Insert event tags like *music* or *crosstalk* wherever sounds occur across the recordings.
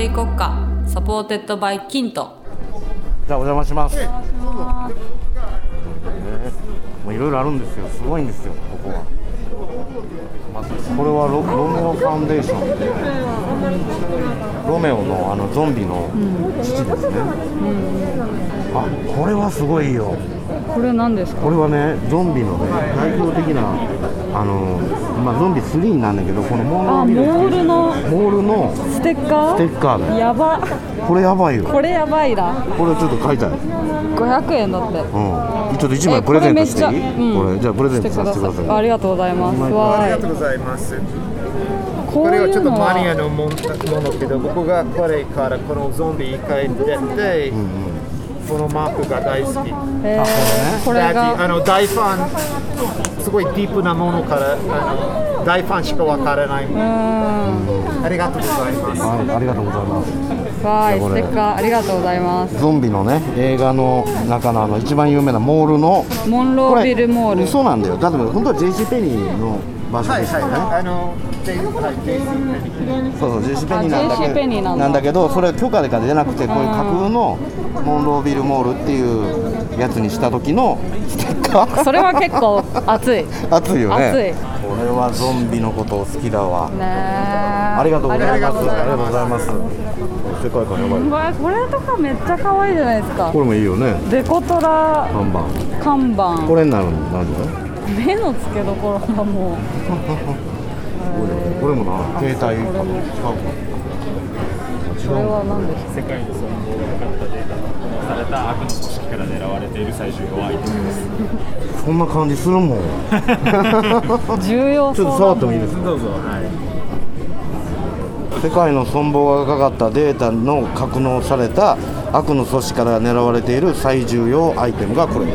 でいこっか supported by KINTOじゃあお邪魔します。ねもういろいろあるんですよ。すごいんですよ。ここは。まずこれはロロメオファンデーションで、ロメロのあのゾンビの父ですね。あ、これはすごいよ。これ何ですか？これはね、ゾンビのね、代表的な、あの、まあ、ゾンビ3なんだけど、このモあールモールのモールのステッカー？ステッカーだよ。やばこれやばいよ。これやばいなこれちょっと買いたい。500円だってうん。ちょっと一枚プレゼントしていい？えこれじゃあプレゼントさせてください。ありがとうございますわありがとうございます。ここれはちょっとマニアはのものけど、僕がこれからこのゾンビ一回出て、このマークが大好き。えーこれあがの大ファン、すごいディープなものから、あの大ファンしかわからない。うーんありがとうございます。はい、ありがとうございます。わーいステッカーありがとうございますゾンビのね、映画の中のあの一番有名なモールの。モンロービルモールそうなんだよ。だって本当は JC ペニーの場所ですよね。はそうそう JC ペニーなんだけ JC ペニーなんだなんだけど、それは許可でか出なくて、こういう架空のモンロービルモールっていうやつにした時のステッカー。それは結構熱いね *laughs* 熱いよね。熱いこれはゾンビのことを好きだわ。えありがとうございます。ありがとうございます。世界観やばい。これとかめっちゃ可愛いじゃないですかこれもいいよね。デコトラ看板。看板これになるんなんだよ。目の付けどころがもう *laughs* これもな、携帯かも違うか。これは何です世界の存亡がかかったデータが保存された悪の組織から狙われている最重要アイテムです。そんな感じするもん。か重要ちょっと触ってもいいですか？どうぞ。はい。世界の存亡がかかったデータの格納された悪の組織から狙われている最重要アイテムがこれ。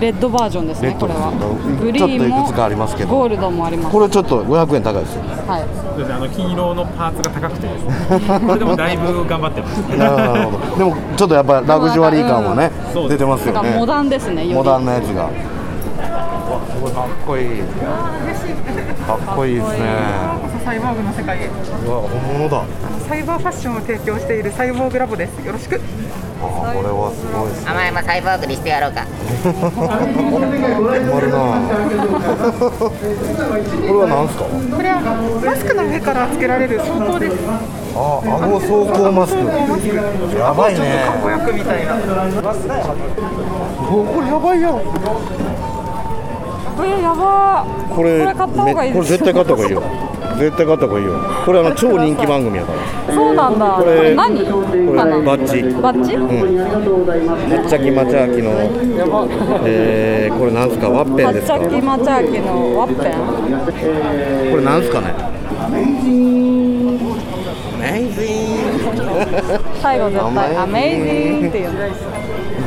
レッドバージョンですねこれはグリちょっとーンもいくつかありますけどゴールドもありますこれちょっと500円高いですよ。はいそうですね。あの金色のパーツが高くてですね。これでもだいぶ頑張ってます。なるほど。でもちょっとやっぱラグジュアリー感はね出てますよね。モダンですねモダンなやつが。わすごいかっこいい。かっこいいですね。サイボーグの世界へうわ本物だ。サイバーファッションを提供しているサイボーグラボですよろしくあこれはすごいですね。お前もサイボーグにしてやろうか困るな。これはなんすか？これはマスクの上からつけられる相当ですあ、顎走行マスク。やばいね。子役みたいなおこれやばいやん。これやばーこれこれ買った方がいいですめこれ絶対買った方がいいよ。絶対買った方がいいよ。これあの超人気番組やから。そうなんだ。これ何？これバッジ。バッジ、はっちゃきまちゃきの、えー、これなんすか？ワッペンですか？ききのワッペン？これなんすかね？*laughs* 最後絶対アメイジングっていう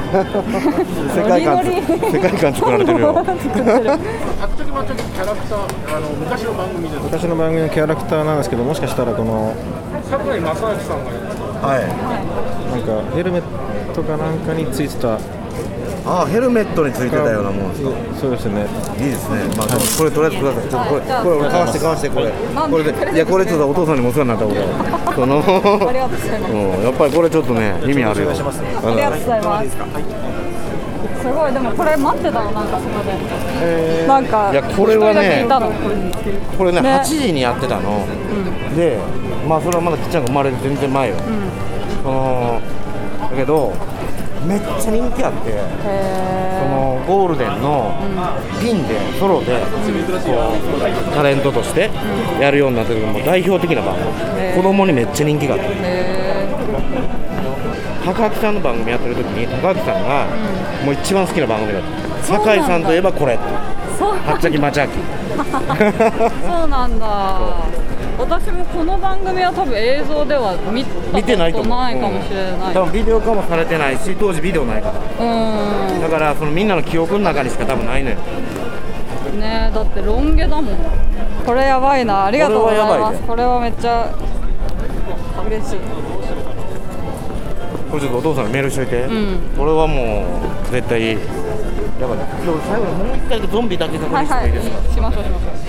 *laughs* 世界観ノリノリ。世界観作られてるよ。*laughs* 昔の番組のキャラクターなんですけどもしかしたらこのはい。なんかヘルメットかなんかについてたあヘルメットについてたようなもんですか。そうですね。いいですね。まあこれとりあえずください。ちょっとこれこれ俺買わして買わしてこれ。これで。いやこれちょっとお父さんにもお世話になった俺その。ありがとうございます。うんやっぱりこれちょっとね意味あるよありがとうございます。すごいでもこれ待ってたのなんかそこで、なんかいやこれはねこれねね。8時にやってたの、でまあそれはまだきっちゃんが生まれる全然前よ、そのだけどめっちゃ人気あってへそのゴールデンのピンでソロでこうタレントとしてやるようになってるもう代表的な番組。子供にめっちゃ人気があって高木さんの番組やってる時に高木さんがもう一番好きな番組だった。酒井さんといえばこれはっちゃきまちゃき。そうなんだ *laughs* 私もこの番組は多分映像では見見てないとないかもしれない。多分ビデオ化もされてないし当時ビデオないから。うんだからそのみんなの記憶の中にしか多分ないのよ。ねだってロン毛だもん。これやばいな。ありがとうございます。これはめっちゃ嬉しい。これちょっとお父さんにメールしといて、ん。これはもう絶対やばい。今日最後にもう一回ゾンビだけ確認してはいはいもいいですか、しましょうしましょうしまし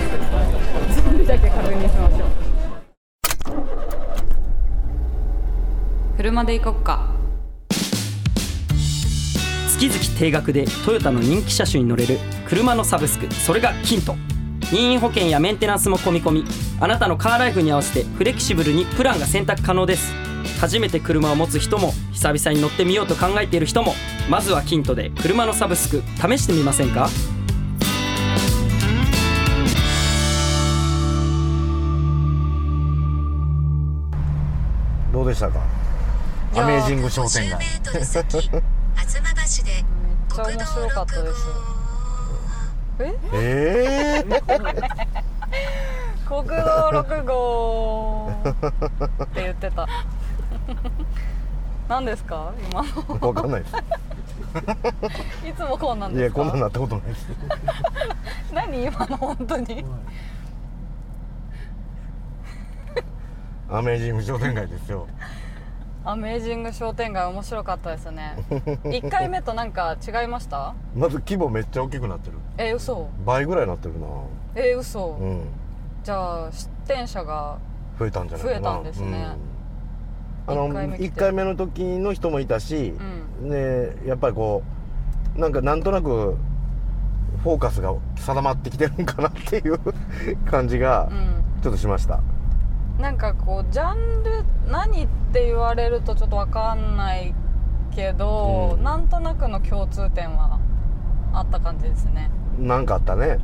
ょう車で行こっか。月々定額でトヨタの人気車種に乗れる車のサブスク。それがキント。任意保険やメンテナンスも込み込み。あなたのカーライフに合わせてフレキシブルにプランが選択可能です。初めて車を持つ人も久々に乗ってみようと考えている人もまずはキントで車のサブスク。試してみませんか？どうでしたか？アメージング商店街。*laughs* めっちゃ面白かったです。えええ国道6号って言ってた。何ですか？今の。わかんないです。いつもこうなんいですか？やこんなんなったことないです。何今の本当に？アメージング商店街ですよアメージング商店街面白かったですね。*laughs* 1回目となんか違いました？まず規模めっちゃ大きくなってる。え嘘。倍ぐらいになってるな。え嘘、うん。じゃあ出店者が増えたんじゃないかな。増えたんですね。うん。あの一回目来て。1回目の時の人もいたし、ねやっぱりこうなんかなんとなくフォーカスが定まってきてるんかなっていう感じがちょっとしました、なんかこうジャンル何って言われるとちょっと分かんないけど、なんとなくの共通点はあった感じですね。なんかあったね。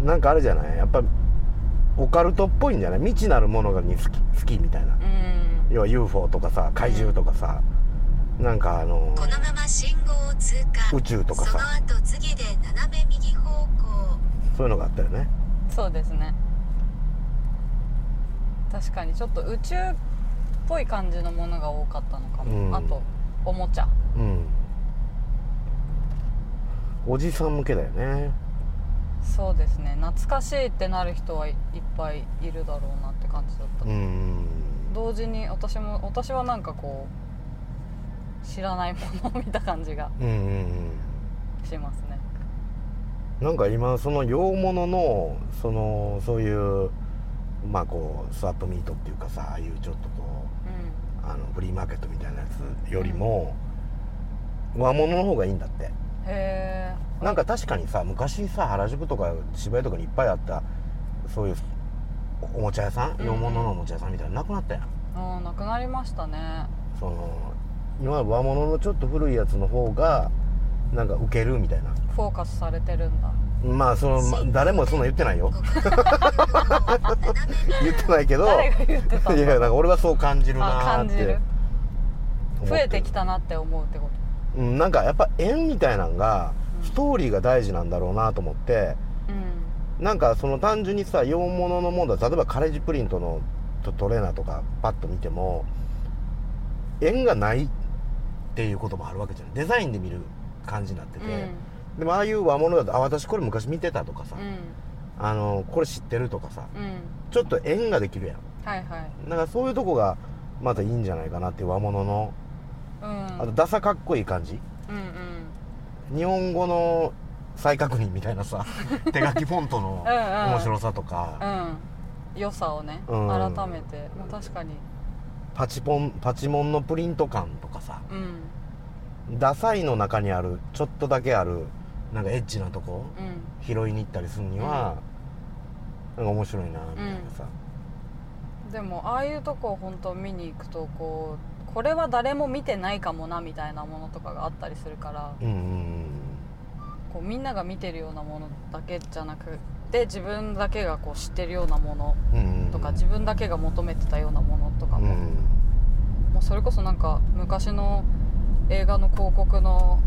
うん。なんかあれじゃない？やっぱオカルトっぽいんじゃない？未知なるものがに好き好きみたいな、うん。要は UFO とかさ怪獣とかさ、なんかあのこのまま信号を通過。宇宙とかさ。その後次で斜め右方向。そういうのがあったよね。そうですね確かにちょっと宇宙っぽい感じのものが多かったのかも、うん。あとおもちゃ。うん。おじさん向けだよね。そうですね。懐かしいってなる人はいいっぱいいるだろうなって感じだった、うん。同時に私も私はなんかこう知らないものを見た感じがうんうんうん。しますね。なんか今その洋物のそのそういうまあこうスワップミートっていうかさああいうちょっとこうあのフリーマーケットみたいなやつよりも、和物の方がいいんだって。へえなんか確かにさ昔さ原宿とか渋谷とかにいっぱいあったそういうおもちゃ屋さん？洋物のおもちゃ屋さんみたいなのなくなったやん。うんなくなりましたね。その今和物のちょっと古いやつの方がなんかウケるみたいな。フォーカスされてるんだまあその、ま誰もそんな言ってないよ。*laughs* 言ってないけどいやなんか俺はそう感じるあなーって。増えてきたなって思うってこうん、なんかやっぱ縁みたいなんがストーリーが大事なんだろうなと思って、なんかその単純にさ洋物のものだ。例えばカレッジプリントのトトレーナーとかパッと見ても縁がないっていうこともあるわけじゃん。デザインで見る感じになってて、でもああいう和物だと「あ私これ昔見てた」とかさ、とうん。あの「これ知ってる」とかさうん。ちょっと縁ができるやん。はいはい。だからそういうとこがまたいいんじゃないかなっていう和物の。うん。あとダサかっこいい感じ。うんうん。日本語の再確認みたいなさ *laughs* 手書きフォントのうんうん。面白さとか。うん。良さをね、うん。改めて、まあ、確かに。パチポンパチモンのプリント感とかさ。うん。ダサいの中にあるちょっとだけあるなんかエッチなとこうん。拾いに行ったりするには、なんか面白いなみたいなさ、でもああいうとこを本当見に行くとこうこれは誰も見てないかもなみたいなものとかがあったりするからうんうんこうみんなが見てるようなものだけじゃなくて自分だけがこう知ってるようなものうんとか、自分だけが求めてたようなものとかも,、うん。もうそれこそなんか昔の映画の広告の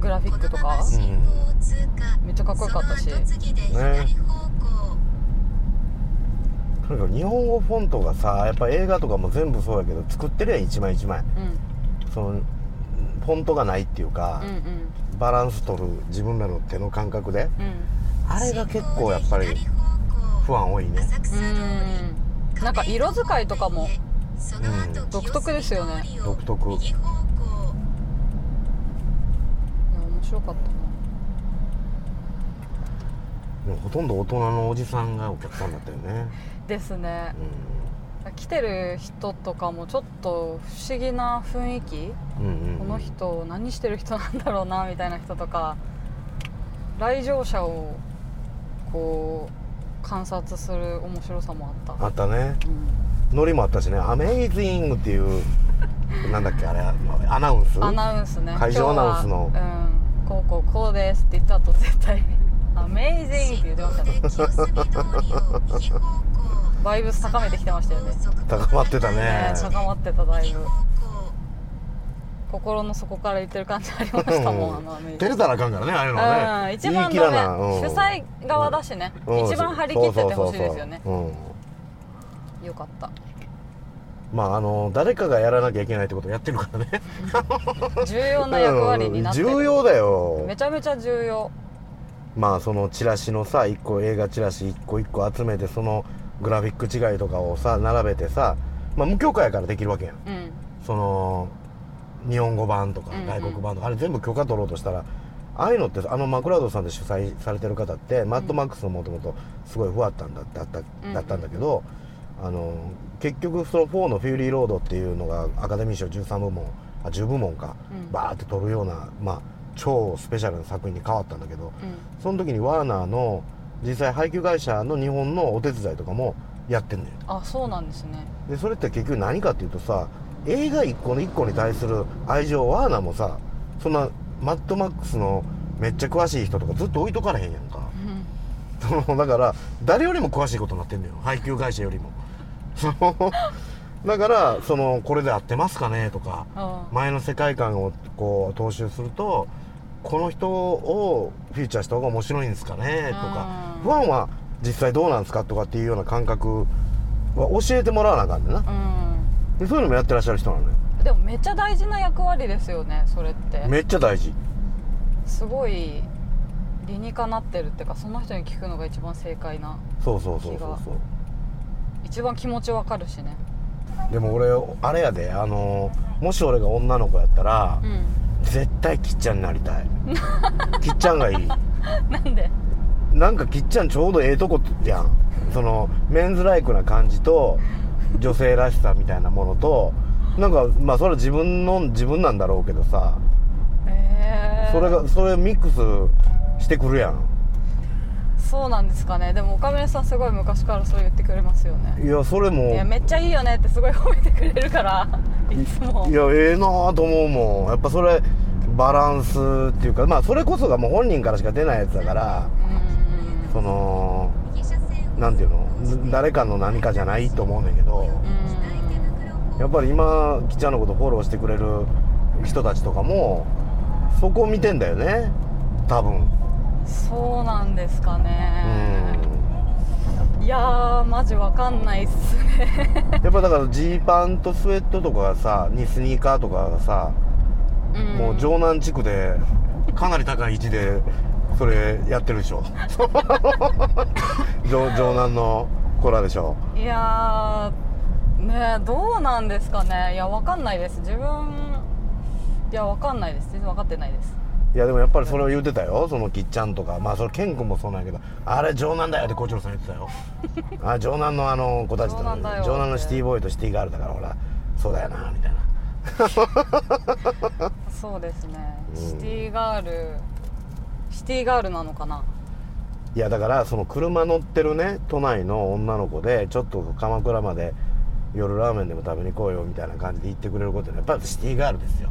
グラフィックとか、めっちゃかっこよかったし、ねとにかく日本語フォントがさやっぱ映画とかも全部そうやけど作ってるやん一枚一枚。そのフォントがないっていうか、うんうん。バランス取る自分らの手の感覚で、うん。あれが結構やっぱり不安多いね。うん。なんか色使いとかも独特ですよね。独特いや面白かったでもほとんど大人のおじさんがお客さんだったよね。なですね、来てる人とかもちょっと不思議な雰囲気。うんうんこの人何してる人なんだろうなみたいな人とか。来場者をこう観察する面白さもあった。あったね。うん。ノリもあったしね「アメイジング」っていうなんだっけあれアナウンス？アナウンスね。会場アナウンスの。うんこうこうこうですって言った後絶対「アメイジング」って言ってました。ねバイブス高めてきてましたよね。高まってたね。ね高まってただいぶ。心の底から言ってる感じありましたもんあのアメイジング。照れたらあかんからねああいうのはね。うん、一番主催側だしね、うん。一番張り切っててほしいですよね。そうそうそうそう。よかった。うんまああの誰かがやらなきゃいけないってことをやってるからね。重要な役割になってる、うん重要だよ。めちゃめちゃ重要。まあそのチラシのさ一個映画チラシ一個一個集めてそのグラフィック違いとかをさ並べてさまあ無許可やからできるわけやん。うん。その日本語版とかうんうん。外国版とか、あれ全部許可取ろうとしたらああいうのってあのマクラウドさんで主催されてる方って、マッドマックスのもともとすごい不あったんだだったうん。だったんだけど、あの結局その4の「フューリーロード」っていうのがアカデミー賞13部門あ10部門か、うん。バーって取るような、まあ、超スペシャルな作品に変わったんだけど、うん。その時にワーナーの実際配給会社の日本のお手伝いとかもやってんのよ。あそうなんですね。でそれって結局何かっていうとさ映画一個の一個に対する愛情ワーナーもさそんなマッドマックスのめっちゃ詳しい人とかずっと置いとかれへんやんか。うん。そ *laughs* のだから誰よりも詳しいことになってんのよ。配給会社よりも *laughs* だからそのこれで合ってますかねとかあ前の世界観をこう踏襲するとこの人をフィーチャーした方が面白いんですかねとかうんファンは実際どうなんですかとかっていうような感覚は教えてもらわなあかんねんな。うでそういうのもやってらっしゃる人なのよんで。もめっちゃ大事な役割ですよねそれって。めっちゃ大事。すごい理にかなってるっていうかその人に聞くのが一番正解なそうそうそうそうそう一番気持ちわかるしね。でも俺あれやであのもし俺が女の子やったら、うん。絶対きっちゃんになりたい。きっちゃんがいい。*laughs* なんで？なんかきっちゃんちょうどええとこやん。そのメンズライクな感じと女性らしさみたいなものとなんかまあそれは自分の自分なんだろうけどさ。えー、それがそれミックスしてくるやんそうなんですかね。でも岡村さんすごい昔からそう言ってくれますよね。いやそれも。いやめっちゃいいよねってすごい褒めてくれるから。いつも。いやええなあと思うもん。やっぱそれバランスっていうかまあそれこそがもう本人からしか出ないやつだからうん。そのなんていうの？誰かの何かじゃないと思うねんだけどやっぱり今きっちゃんのことフォローしてくれる人たちとかもそこを見てんだよね。多分そうなんですかうねん。いやーマジわかんないっすね。*laughs* やっぱだからジーパンとスウェットとかがさにスニーカーとかがさ、ん。もう城南地区でかなり高い位置でそれやってるでしょ。*laughs* 城城南の子らでしょ。いやーねえどうなんですかね。いやわかんないです。自分いやわかんないです。全然わかってないですいやでもやっぱりそれを言ってたよ。そのきっちゃんとか。まあそれケン君もそうなんやけど。あれ城南だよって校長さん言ってたよ。*laughs* あ城南のあの子たちと城南のシティボーイとシティガールだからほら。そうだよなみたいな。*laughs* そうですね、うん。シティガールシティガールなのかな？いやだからその車乗ってるね都内の女の子でちょっと鎌倉まで夜ラーメンでも食べに行こうよみたいな感じで言ってくれることはやっぱりシティガールですよ。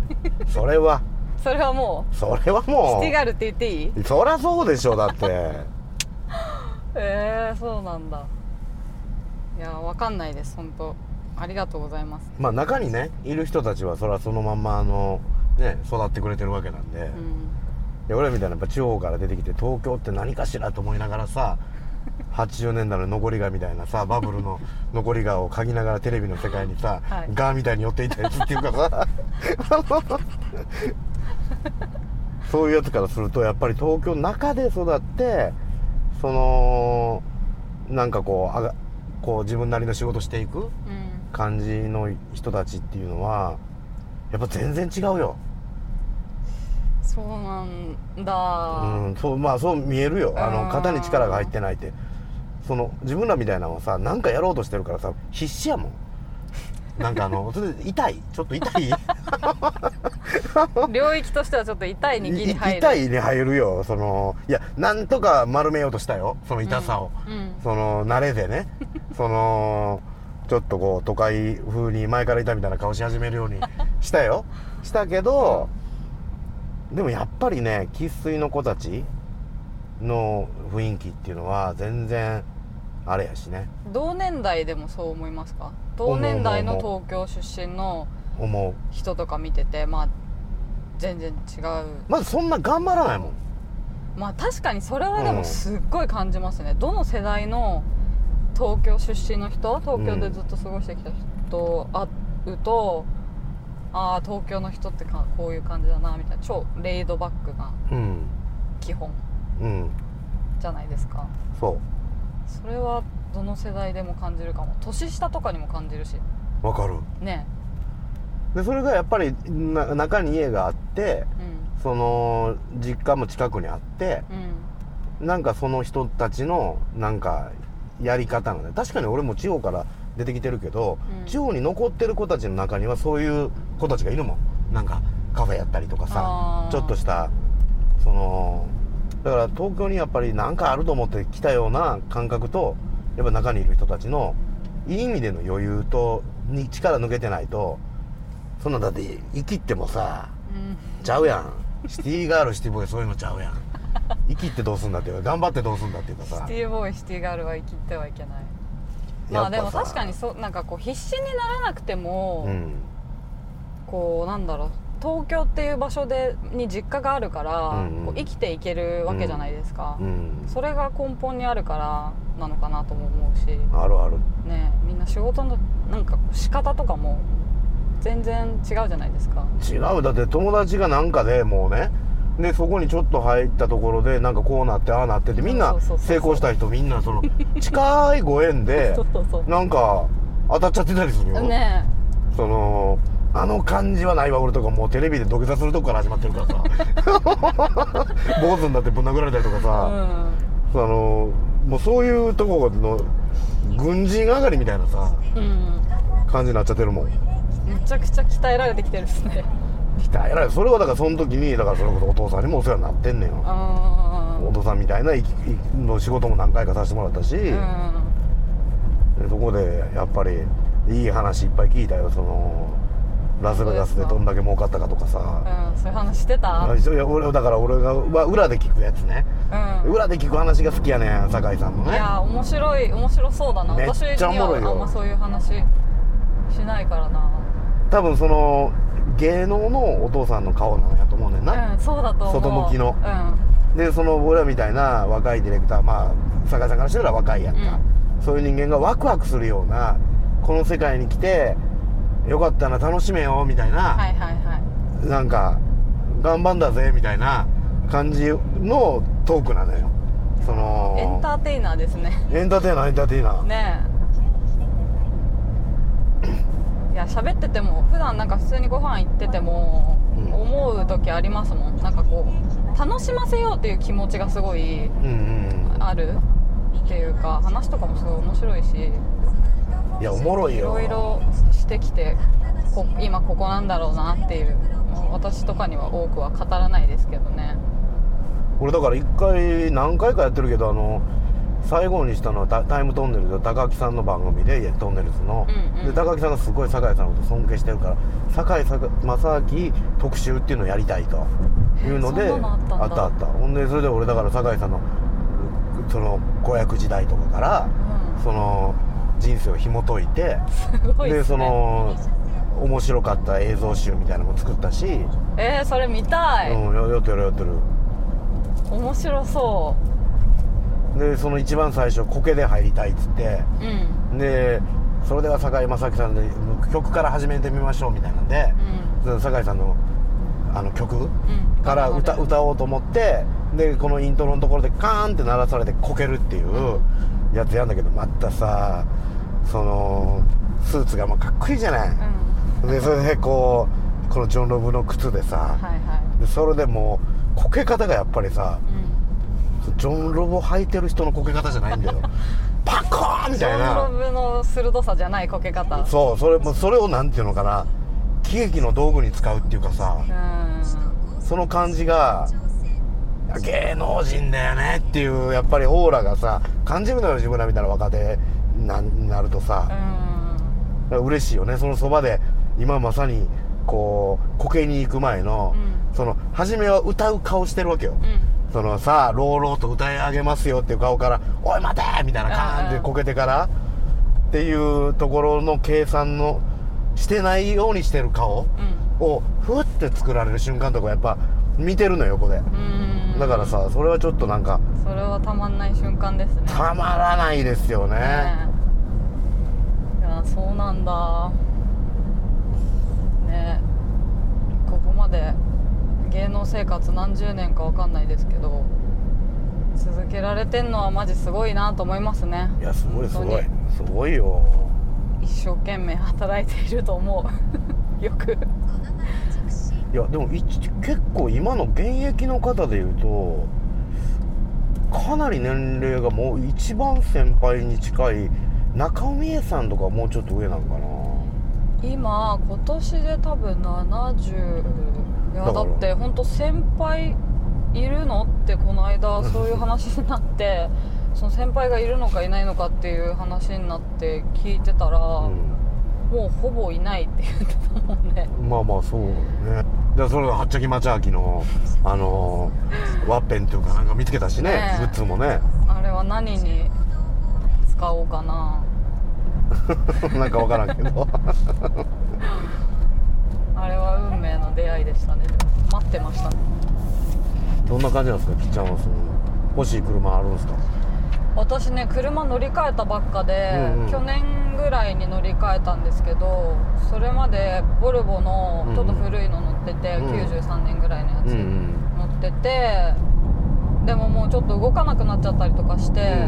それはそれはもそれはうもシティガールって言っていい？うそりゃそうでしょだって。*laughs* えー、そうなんだ。いやわかんないです本当。ありがとうございます。まあ中にねいる人たちはそれはそのまんまあのね育ってくれてるわけなんで、うん。俺らみたいなやっぱ地方から出てきて東京って何かしらと思いながらさ *laughs* 80年代の残りがみたいなさバブルの *laughs* 残りがを嗅ぎながらテレビの世界にさ、はい。ガーみたいに寄っていたやつっていうかさ *laughs* そういうやつからするとやっぱり東京の中で育ってそのなんかこうあがこう自分なりの仕事していくうん。感じの人たちっていうのはやっぱ全然違うよ。そうなんだ、うん、そうまあそう見えるよ。あの肩に力が入ってないって。その自分らみたいなのはさなんかやろうとしてるからさ必死やもん。なんかあのそれで痛い？ちょっと痛い？*laughs* *laughs* 領域としてはちょっと痛いに入る。痛いに入るよ。そのいやなんとか丸めようとしたよ。その痛さを、うん。その慣れでね。そのちょっとこう都会風に前からいたみたいな顔し始めるように *laughs* したよ。したけど、でもやっぱりね生粋の子たちの雰囲気っていうのは全然あれやしね。同年代でもそう思いますか？同年代の東京出身の思う。人とか見ててまあ全然違う。まずそんな頑張らないもん。まあ確かにそれはでうんもすっごい感じますね、どの世代の東京出身の人東京でずっと過ごしてきた人会うと、ああ東京の人ってかこういう感じだなみたいな。超レイドバックなうん。基本。うん。じゃないですか。そそれはどの世代でも感じるかも。年下とかにも感じるし。うわかる。ねでそれがやっぱりな中に家があってうん。その実家も近くにあってうん。なんかその人たちのなんかやり方がね確かに俺も地方から出てきてるけど、うん。地方に残ってる子たちの中にはそういう子たちがいるもん。なんかカフェやったりとかさちょっとしたそのだから東京にやっぱり何かあると思って来たような感覚とやっぱ中にいる人たちのいい意味での余裕とに力抜けてないとそんなんだって生きってもさうん。ちゃうやん。シティガールシティボーイそういうのちゃうやん。生きってどうすんだっていうか頑張ってどうすんだっていうかさ。シティボーイシティガールは生きてはいけない。まあでも確かにそなんかこう必死にならなくても、うん。こうなんだろう東京っていう場所でに実家があるから、うんうん。こう生きていけるわけじゃないですか、うん。それが根本にあるからなのかなとも思うし。あるある。ねみんな仕事のなんか仕方とかも全然違うじゃないですか。違う。だって友達がなんかでもうね。でそこにちょっと入ったところでなんかこうなってああなっててみんな成功した人みんなその *laughs* 近いご縁でなんか当たっちゃってたりするよ、ねそのあの感じはないわ俺とかもうテレビで土下座するとこから始まってるからさ。*laughs* 坊主になってぶん殴られたりとかうさ、ん。そのもうそういうとこの軍人上がりみたいなさうん。感じになっちゃってるもんめちゃくちゃ鍛えられてきてるっすね。鍛えられそれはだからその時にだからそれこそお父さんにもお世話になってんねんよ。あお父さんみたいなの仕事も何回かさせてもらったし、うん。でそこでやっぱりいい話いっぱい聞いたよ。そのラスベガスでどんだけ儲かったかとかさ。うんそういう話してた？あいや俺だから俺がまあ裏で聞くやつね。うん。裏で聞く話が好きやねん酒井さんのね。いや面白い面白そうだな。めっちゃ私におもろいよ。はあんまそういう話しないからな多分その芸能のお父さんの顔なんやと思うねんな、うんそうだと外向きの。うん。でその俺らみたいな若いディレクターまあ酒井さんからしたら若いやんか、そういう人間がワクワクするようなこの世界に来てよかったな楽しめよみたいな、はいはいはい。なんか頑張んだぜみたいな感じのトークなのよ。そのエンターテイナーですね。エンターテイナーエンターテイナー、ねいや喋ってても普段なんか普通にご飯行っててもうん。思う時ありますもん。なんかこう楽しませようっていう気持ちがすごいあるっていうか話とかもすごい面白いしいやおもろいいよろいろしてきてこ今ここなんだろうなっていう私とかには多くは語らないですけどね。俺だから一回何回かやってるけどあの最後にしたのはタタイムトンネルで高木さんの番組でトンネルズの、うんうん。で高木さんがすごい酒井さんのこと尊敬してるから酒井さ正明特集っていうのをやりたいと。いうのであったあったほんでそれで俺だから酒井さんのその子役時代とかから、うん。その人生を紐解いてすごいっすね。でその面白かった映像集みたいなのも作ったし、えー、それ見たい、うん、ややってるやってる。面白そでその一番最初コケで入りたいっつって。ううん。でそれでは酒井正樹さんで曲から始めてみましょうみたいなんで、で酒井さんのあの曲うん。うんから歌歌おうと思ってでこのイントロのところでカーンって鳴らされてこけるっていうやつやんだけどまたさそのスーツがまあかっこいいじゃない、うん。でそれでこうこのジョン・ロブの靴でさ、はいはい。でそれでもうこけ方がやっぱりさうんジョン・ロボ履いてる人のこけ方じゃないんだよ。*laughs* パコーンみジョンたいなロブの鋭さじゃないこけ方。そうそれもそれをなんていうのかな。喜劇の道具に使うっていうかさ。うん。その感じが芸能人だよねっていうやっぱりオーラがさ感じるのよ自分らみたいな若手ななるとさ、だから嬉しいよね。そのそばで今まさにこうこけに行く前の、その初めは歌う顔してるわけよ、そのさあ朗々と歌い上げますよっていう顔から「おい待て!」みたいなカーンってこけてからっていうところの計算のしてないようにしてる顔をふって作られる瞬間とかやっぱ見てるのよ横で。だからさそれはちょっとなんかそれはたまんない瞬間ですね。たまらないですよね。ね。いやそうなんだ。ね。ここまで芸能生活何十年かわかんないですけど続けられてんのはマジすごいなと思いますね。いやすごいすごい。本すごいよ。一生懸命働いていると思う。*laughs* よく。いやでもい結構今の現役の方でいうとかなり年齢がもう一番先輩に近い中尾美恵さんとかはもうちょっと上なのかな。今今年で多分70いやだって本当先輩いるのってこの間 *laughs* そういう話になってその先輩がいるのかいないのかっていう話になって聞いてたら、もうほぼいないって言ってたもんね。まあまあそうね。でそれがはっちゃきまちゃきのあのーワッペンっていうかなんか見つけたしねねえ。グッズもね。あれは何に使おうかな。*laughs* なんかわからんけど。*laughs* あれは運命の出会いでしたね。待ってましたね。どんな感じなんですかきっちゃんはその欲しい車あるんですか？私ね車乗り換えたばっかで、うんうん。去年ぐらいに乗り換えたんですけどそれまでボルボのちょっと古いの乗ってて、うん93年ぐらいのやつうんうん。乗ってて、でももうちょっと動かなくなっちゃったりとかして、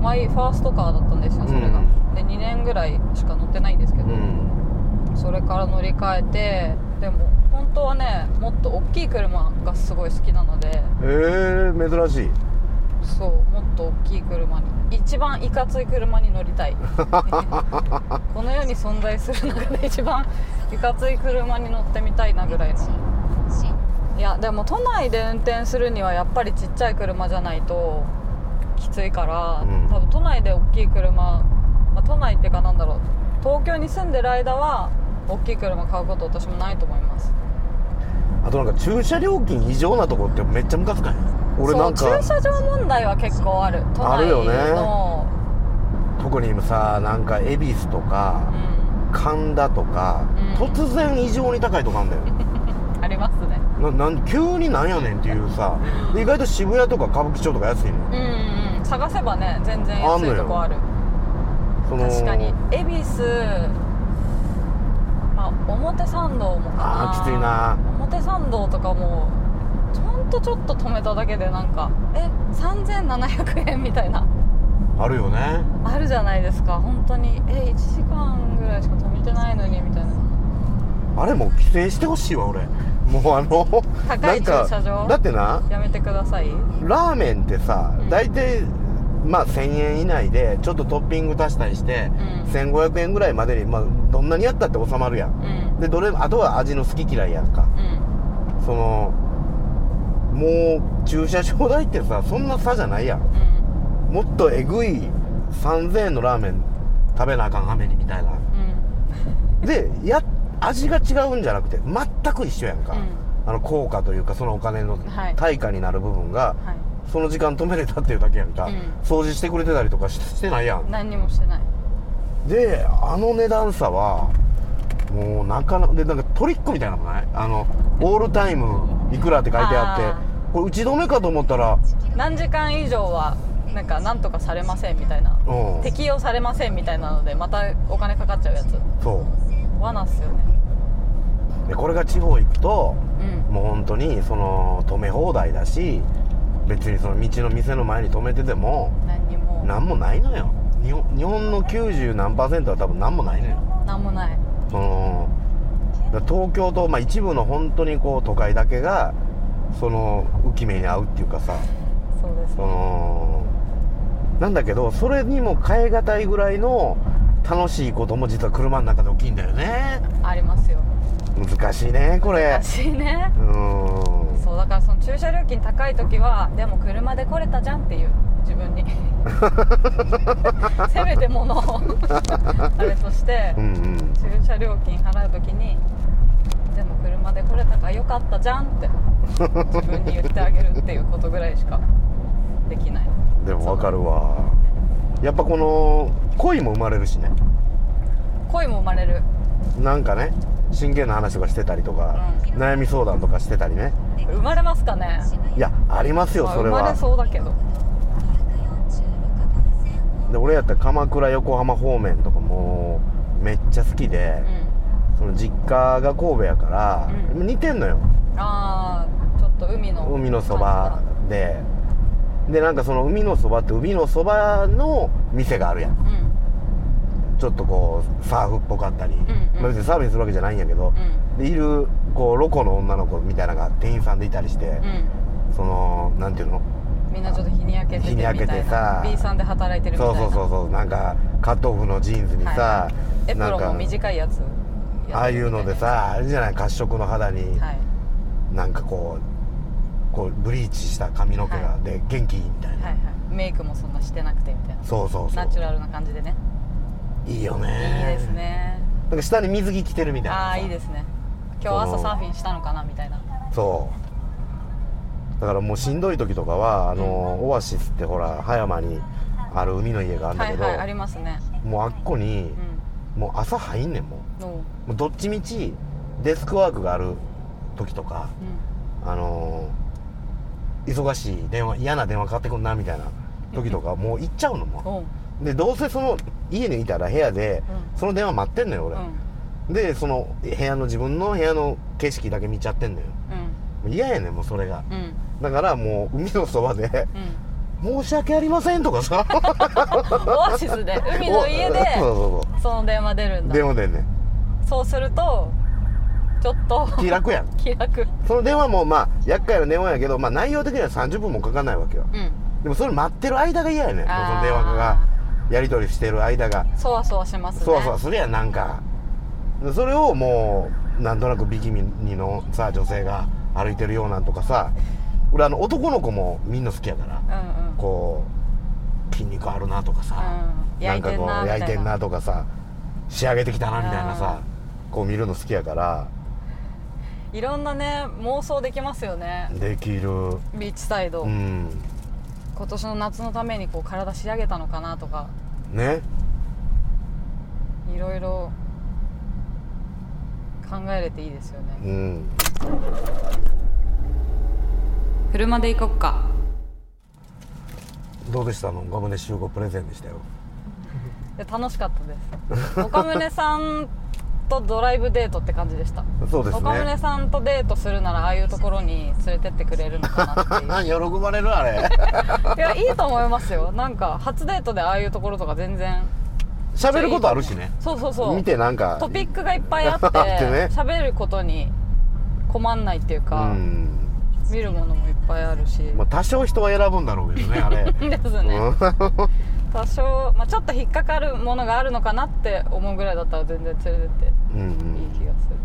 マイファーストカーだったんですよそれが、うんで2年ぐらいしか乗ってないんですけど、うん。それから乗り換えてでも本当はねもっと大きい車がすごい好きなので。えー、珍しい。そうもっと大きい車に一番いかつい車に乗りたい。*laughs* この世に存在する中で一番いかつい車に乗ってみたいなぐらいの。いやでも都内で運転するにはやっぱりちっちゃい車じゃないときついから、うん。多分都内で大きい車、まあ、都内っていうかなんだろう。東京に住んでる間は大きい車買うこと私もないと思います。あとなんか駐車料金異常なところってめっちゃムカつかへん？俺なんか駐車場問題は結構ある。都内あるよね。の、特にさなんか恵比寿とか神田とか、うん。突然異常に高いとこあんだよ。*laughs* ありますね。ななん急になんやねんっていうさ。で意外と渋谷とか歌舞伎町とか安いのうんうんうん。探せばね全然安いとこある。その確かに。恵比寿まあ表参道もかな。あーきついな。表参道とかもほんとちょっと止めただけでなんかえ3700円みたいな。あるよね。あるじゃないですか。本当に。え1時間ぐらいしか止めてないのにみたいな。あれもう規制してほしいわ俺。もうあの高い駐車場？だってなやめてください。ラーメンってさうん。大体、まあ1000円以内でちょっとトッピング足したりして、うん。1500円ぐらいまでに、まあ、どんなにやったって収まるやん。うん。でどれあとは味の好き嫌いやんか。うん。そのもう駐車場代ってさそんな差じゃないやん。うん。もっとえぐい3000円のラーメン食べなあかんはめにみたいな。うん。でや味が違うんじゃなくて全く一緒やんか、うん。あの効果というかそのお金のはい。対価になる部分が、はいその時間止めれたっていうだけやんか、うん。掃除してくれてたりとかししてないやん。何にもしてない。であの値段差はもうなかなかでなんかトリックみたいなのもない？あのオールタイムいくらって書いてあってあこれ打ち止めかと思ったら何時間以上はなんか何とかされませんみたいな。うん。適用されませんみたいなのでまたお金かかっちゃうやつ。そう。罠っすよね。でこれが地方行くとうん。もう本当にその止め放題だし別にその道の店の前に止めてても何にも。何もないのよ。日本日本の90何パーセントは多分何もないのよ。何もない。その東京と、まあ、一部の本当にこう都会だけがその浮き目に合うっていうかさ。そうですそのなんだけどそれにも変え難いぐらいの楽しいことも実は車の中で起きんだよね。ありますよ。難しいねこれ。難しいね。うーんからその駐車料金高い時はでも車で来れたじゃんっていう自分に。*laughs* せめてものを。あれとしてうんうん。駐車料金払う時にでも車で来れたからよかったじゃんって自分に言ってあげるっていうことぐらいしかできない。でもわかるわ。やっぱこの恋も生まれるしね。恋も生まれる。なんかね真剣な話とかしてたりとか、悩み相談とかしてたりね。生まれますかね？いやありますよまあそれは。生まれそうだけど。で俺やったら鎌倉横浜方面とかもうめっちゃ好きでう、ん。その実家が神戸やから、うん。似てんのよ。ああちょっと海の海のそばで。でなんかその海のそばって海のそばの店があるやん。うんちょっとこうサーフっぽかったり、んうん。まあ別にサーフィンするわけじゃないんやけど、でいるこうロコの女の子みたいなのが店員さんでいたりして、うん。そのなんていうの？みんなちょっと日に焼けてて日に焼けてさ。な B さんで働いてるみたいな。そうそうそうそう。なんかカットオフのジーンズにさ、はいエプなんかロンも短いやつああいうのでさあれじゃない？褐色の肌に、はい。なんかこうこうブリーチした髪の毛が、はで元気いいみたいな、はいはい。メイクもそんなしてなくてみたいな。そうそうそう。ナチュラルな感じでねいいよいいねですね。なんか下に水着着てるみたいなさ。ああいいですね。今日朝サーフィンしたのかなみたいな。そう。だからもうしんどい時とかはあの、オアシスってほら葉山にある海の家があるんだけど、はいはいありますね。もうあっこにう、ん。もう朝入んねんものう。もうどっちみちデスクワークがある時とかあのー忙しい電話嫌な電話かかってくんなみたいな時とかもう行っちゃうのもでどうせその家にいたら部屋でうその電話待ってんのよ俺、うん。でその部屋の自分の部屋の景色だけ見ちゃってんのよ。もう嫌やねんもうそれが。うん。うんだからもう海のそばでうん「申し訳ありません」とかさ。*laughs* オアシスで海の家でその電話出るんだ。電話でんねん。そうするとちょっと気楽やん。気楽。その電話もまあ厄介な電話やけど、まあ、内容的には30分もかかんないわけよ。うん。でもそれ待ってる間が嫌やねん。その電話がやり取りしてる間が。そわそわしますね。そわそわするやんなんか。でそれをもうなんとなくビキニのさ女性が歩いてるようなんとかさ俺あの男の子もみんな好きやから。うんうん。こう筋肉あるなとかさ、うん。ななんかこう焼いてんなとかさ仕上げてきたなみたいなさこう見るの好きやから。いろんなね妄想できますよね。できる。ビーチサイド、うん。今年の夏のためにこう体仕上げたのかなとかね。いろいろ考えれていいですよね。うん。車で行こっか。どうでした？の岡宗集合プレゼンでしたよ。で楽しかったです。岡宗さんとドライブデートって感じでした。そうです岡宗ねさんとデートするならああいうところに連れてってくれるのかなっていう。*laughs* 喜ばれるあれ。*laughs* いやいいと思いますよ。なんか初デートでああいうところとか全然。喋ることあるしね。そうそうそう。見てなんかトピックがいっぱいあってあってね。喋ることに困んないっていううか、ん。見るものもいっぱいあるし、まあ多少人は選ぶんだろうけどねあれ。*laughs* ですね。うん多少、まあ、ちょっと引っかかるものがあるのかなって思うぐらいだったら全然連れてって。うんいい気がする。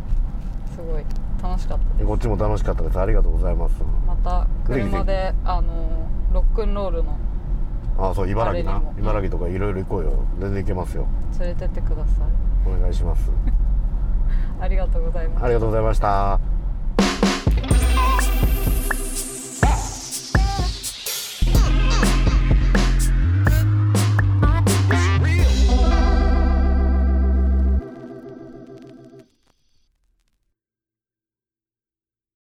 すごい楽しかったうんです。こっちも楽しかったです。ありがとうございます。また車であのロックンロールのあそう茨城な。茨城とかいろいろ行こうよ。全然行けますよ。連れてってください。お願いします。*laughs* ありがとうございます。ありがとうございました